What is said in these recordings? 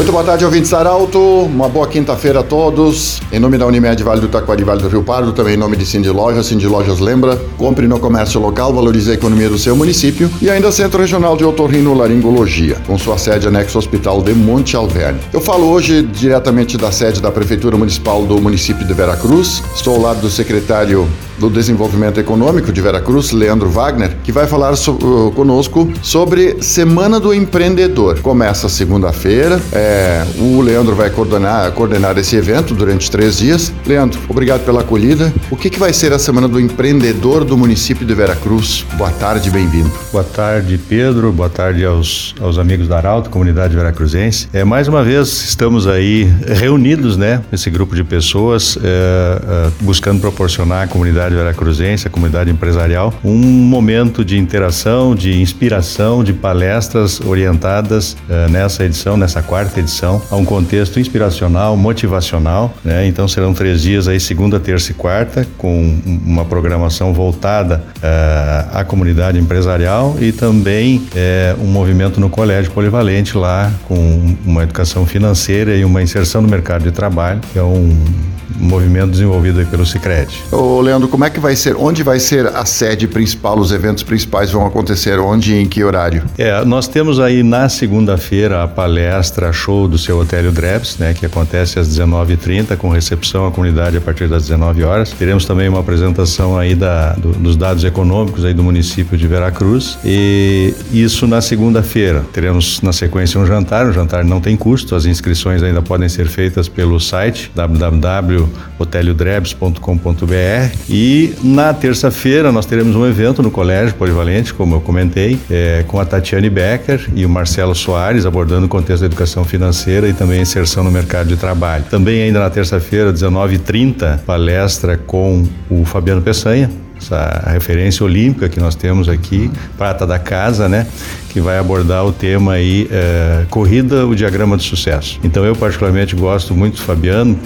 Muito boa tarde, ouvintes Arauto. Uma boa quinta-feira a todos. Em nome da Unimed Vale do Taquari, Vale do Rio Pardo, também em nome de Cindy Lojas. Cindy Lojas lembra, compre no comércio local, valorize a economia do seu município. E ainda Centro Regional de Otorrino Laringologia, com sua sede anexo ao Hospital de Monte Alverne. Eu falo hoje diretamente da sede da Prefeitura Municipal do município de Veracruz. Estou ao lado do secretário do Desenvolvimento Econômico de Veracruz, Leandro Wagner, que vai falar so, uh, conosco sobre Semana do Empreendedor. Começa segunda-feira, é, o Leandro vai coordenar, coordenar esse evento durante três dias. Leandro, obrigado pela acolhida. O que, que vai ser a Semana do Empreendedor do município de Veracruz? Boa tarde, bem-vindo. Boa tarde, Pedro. Boa tarde aos, aos amigos da Arauto, comunidade veracruzense. É, mais uma vez, estamos aí reunidos, né, esse grupo de pessoas, é, é, buscando proporcionar à comunidade veracruzense, a comunidade empresarial, um momento de interação, de inspiração, de palestras orientadas uh, nessa edição, nessa quarta edição, a um contexto inspiracional, motivacional. Né? Então serão três dias aí, segunda, terça e quarta, com uma programação voltada uh, à comunidade empresarial e também uh, um movimento no colégio polivalente lá, com uma educação financeira e uma inserção no mercado de trabalho, que é um movimento desenvolvido aí pelo Sicredi. Ô Leandro, como é que vai ser? Onde vai ser a sede principal? Os eventos principais vão acontecer onde e em que horário? É, nós temos aí na segunda-feira a palestra show do seu Otélio Drebs, né, que acontece às 19h30 com recepção à comunidade a partir das 19 horas. Teremos também uma apresentação aí da, do, dos dados econômicos aí do município de Veracruz e isso na segunda-feira. Teremos na sequência um jantar, o jantar não tem custo, as inscrições ainda podem ser feitas pelo site www hoteliodrebs.com.br e na terça-feira nós teremos um evento no Colégio Polivalente, como eu comentei, é, com a Tatiane Becker e o Marcelo Soares abordando o contexto da educação financeira e também inserção no mercado de trabalho. Também ainda na terça-feira, 19h30, palestra com o Fabiano Peçanha, essa referência olímpica que nós temos aqui, prata da casa, né? Que vai abordar o tema aí, é, corrida, o diagrama de sucesso. Então eu particularmente gosto muito do Fabiano,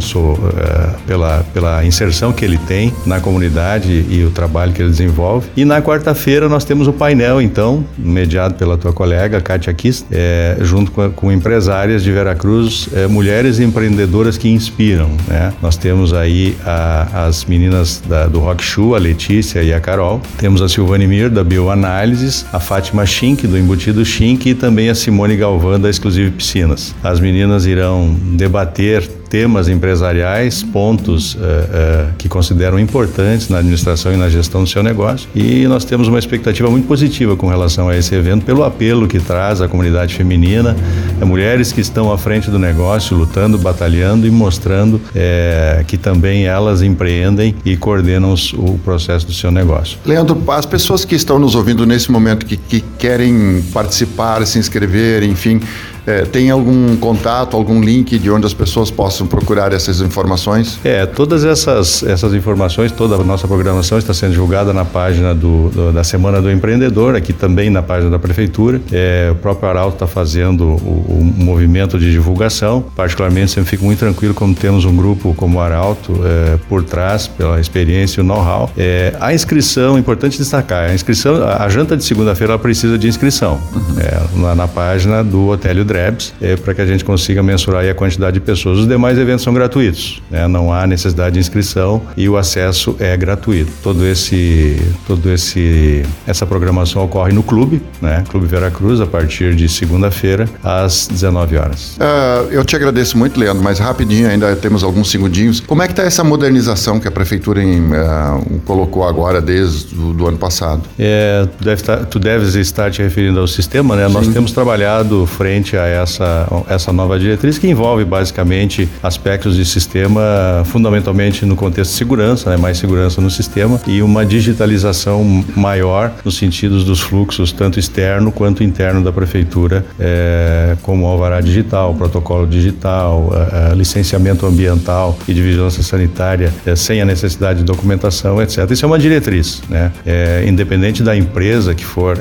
sou uh, pela, pela inserção que ele tem na comunidade e o trabalho que ele desenvolve. E na quarta-feira nós temos o painel, então, mediado pela tua colega, Kátia Kist, é, junto com, com, empresárias de Veracruz, é, mulheres empreendedoras que inspiram. Né? Nós temos aí a, as meninas da, do Rock Show, a Letícia e a Carol. Temos a Silvane Mir, da Bioanálises, a Fátima Schink, do Embutido Schink, e também a Simone Galvão, da Exclusive Piscinas. As meninas irão debater temas empresariais, pontos uh, uh, que consideram importantes na administração e na gestão do seu negócio. E nós temos uma expectativa muito positiva com relação a esse evento, pelo apelo que traz à comunidade feminina, mulheres que estão à frente do negócio, lutando, batalhando e mostrando é, que também elas empreendem e coordenam o processo do seu negócio. Leandro, as pessoas que estão nos ouvindo nesse momento, que, que querem participar, se inscrever, enfim, é, tem algum contato, algum link de onde as pessoas possam procurar essas informações? É, todas essas, essas informações, toda a nossa programação está sendo divulgada na página do, do da Semana do Empreendedor, aqui também na página da Prefeitura. É, o próprio Arauto está fazendo o, o, movimento de divulgação. Particularmente, sempre fico muito tranquilo como temos um grupo como o Arauto é, por trás, pela experiência e o know-how. É, a inscrição, importante destacar, a inscrição, a, a janta de segunda-feira precisa de inscrição uhum. É, na, na, página do Hotel Drebs, é, para que a gente consiga mensurar a quantidade de pessoas. Os demais eventos são gratuitos, né? não há necessidade de inscrição e o acesso é gratuito. Todo esse, todo esse, essa programação ocorre no clube, né? Clube Veracruz, a partir de segunda-feira às 19 horas. Uh, eu te agradeço muito, Leandro, mas rapidinho, ainda temos alguns segundinhos. Como é que está essa modernização que a prefeitura em, uh, colocou agora desde o do ano passado? É, tu, deve estar, tu deves estar te referindo ao sistema, né? Sim. Nós temos trabalhado frente a essa, essa nova diretriz que envolve basicamente aspectos de sistema, fundamentalmente no contexto de segurança, né? mais segurança no sistema e uma digitalização maior nos sentidos dos fluxos, tanto externo quanto interno da prefeitura, é, como alvará digital, protocolo digital, a, a licenciamento ambiental e de vigilância sanitária é, sem a necessidade de documentação, etc. Isso é uma diretriz, né? É, independente da empresa que for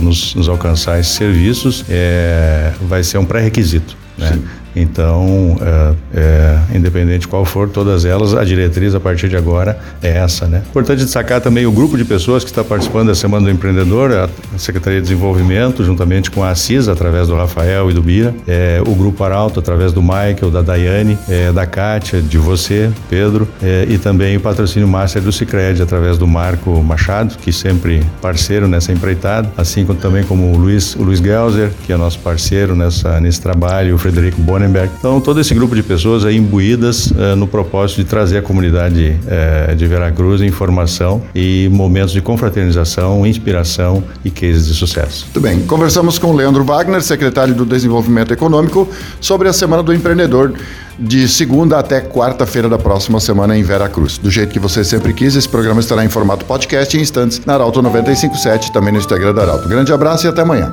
nos, nos, alcançar esses serviços, vai ser um pré-requisito. Né? Então, é, é, independente qual for, todas elas, a diretriz a partir de agora é essa, né? Importante destacar também o grupo de pessoas que está participando da Semana do Empreendedor, a Secretaria de Desenvolvimento, juntamente com a CISA, através do Rafael e do Bira, é, o Grupo Arauto, através do Michael, da Daiane, é, da Kátia, de você, Pedro, é, e também o patrocínio Master do Cicred, através do Marco Machado, que sempre parceiro nessa empreitada, assim como também como o Luiz, o Luiz Gelser, que é nosso parceiro nessa, nesse trabalho, o Frederico Bonenberg. Então, todo esse grupo de pessoas aí imbuídas uh, no propósito de trazer a comunidade uh, de Veracruz informação e momentos de confraternização, inspiração e cases de sucesso. Muito bem. Conversamos com o Leandro Wagner, secretário do Desenvolvimento Econômico, sobre a Semana do Empreendedor de segunda até quarta-feira da próxima semana em Veracruz. Do jeito que você sempre quis, esse programa estará em formato podcast em instantes na Arauto 957, também no Instagram da Arauto. Grande abraço e até amanhã